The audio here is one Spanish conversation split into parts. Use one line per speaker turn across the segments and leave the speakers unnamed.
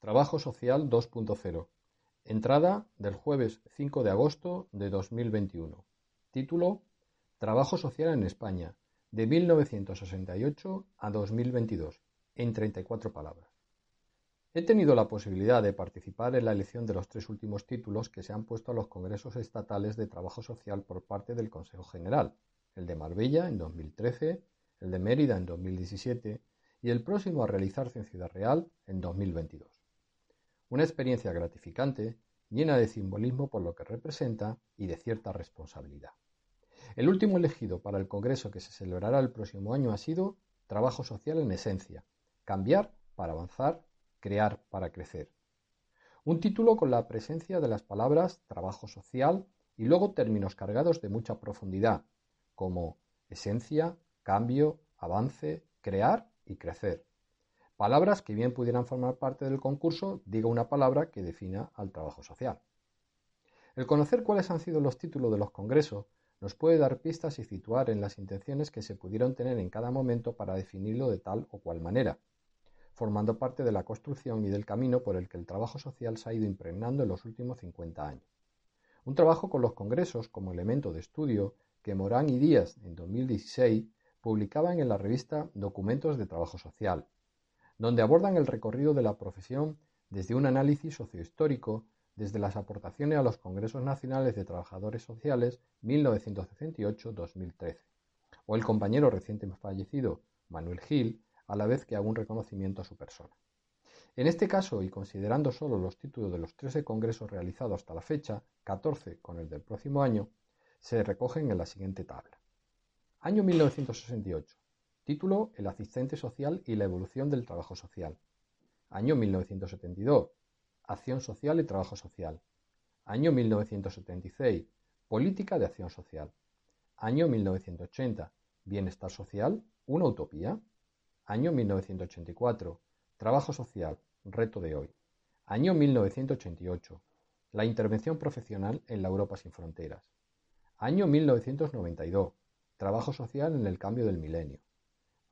Trabajo Social 2.0. Entrada del jueves 5 de agosto de 2021. Título Trabajo Social en España, de 1968 a 2022, en 34 palabras. He tenido la posibilidad de participar en la elección de los tres últimos títulos que se han puesto a los congresos estatales de trabajo social por parte del Consejo General, el de Marbella en 2013, el de Mérida en 2017 y el próximo a realizarse en Ciudad Real en 2022. Una experiencia gratificante, llena de simbolismo por lo que representa y de cierta responsabilidad. El último elegido para el Congreso que se celebrará el próximo año ha sido Trabajo Social en Esencia, cambiar para avanzar, crear para crecer. Un título con la presencia de las palabras trabajo social y luego términos cargados de mucha profundidad, como esencia, cambio, avance, crear y crecer. Palabras que bien pudieran formar parte del concurso, diga una palabra que defina al trabajo social. El conocer cuáles han sido los títulos de los congresos nos puede dar pistas y situar en las intenciones que se pudieron tener en cada momento para definirlo de tal o cual manera, formando parte de la construcción y del camino por el que el trabajo social se ha ido impregnando en los últimos 50 años. Un trabajo con los congresos como elemento de estudio que Morán y Díaz en 2016 publicaban en la revista Documentos de Trabajo Social, donde abordan el recorrido de la profesión desde un análisis sociohistórico, desde las aportaciones a los Congresos Nacionales de Trabajadores Sociales 1968-2013, o el compañero recientemente fallecido, Manuel Gil, a la vez que haga un reconocimiento a su persona. En este caso, y considerando solo los títulos de los 13 congresos realizados hasta la fecha, 14 con el del próximo año, se recogen en la siguiente tabla. Año 1968. Título El asistente social y la evolución del trabajo social. Año 1972. Acción social y trabajo social. Año 1976. Política de acción social. Año 1980. Bienestar social, una utopía. Año 1984. Trabajo social, reto de hoy. Año 1988. La intervención profesional en la Europa sin fronteras. Año 1992. Trabajo social en el cambio del milenio.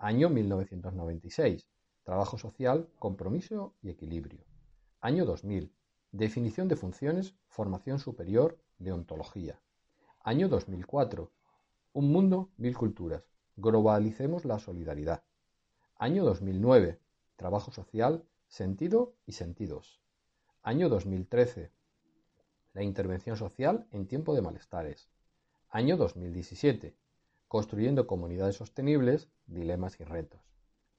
Año 1996. Trabajo social, compromiso y equilibrio. Año 2000. Definición de funciones, formación superior, deontología. Año 2004. Un mundo, mil culturas. Globalicemos la solidaridad. Año 2009. Trabajo social, sentido y sentidos. Año 2013. La intervención social en tiempo de malestares. Año 2017. Construyendo comunidades sostenibles, dilemas y retos.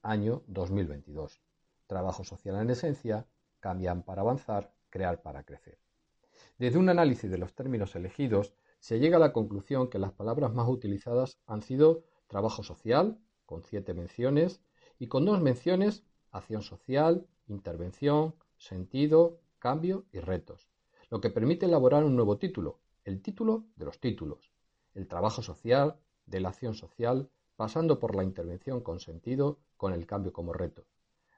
Año 2022. Trabajo social en esencia, cambian para avanzar, crear para crecer. Desde un análisis de los términos elegidos, se llega a la conclusión que las palabras más utilizadas han sido trabajo social, con siete menciones, y con dos menciones, acción social, intervención, sentido, cambio y retos, lo que permite elaborar un nuevo título, el título de los títulos, el trabajo social, de la acción social, pasando por la intervención con sentido, con el cambio como reto.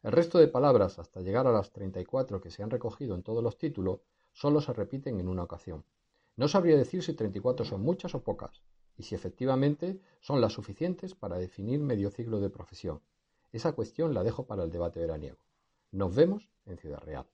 El resto de palabras, hasta llegar a las 34 que se han recogido en todos los títulos, solo se repiten en una ocasión. No sabría decir si 34 son muchas o pocas, y si efectivamente son las suficientes para definir medio ciclo de profesión. Esa cuestión la dejo para el debate veraniego. Nos vemos en Ciudad Real.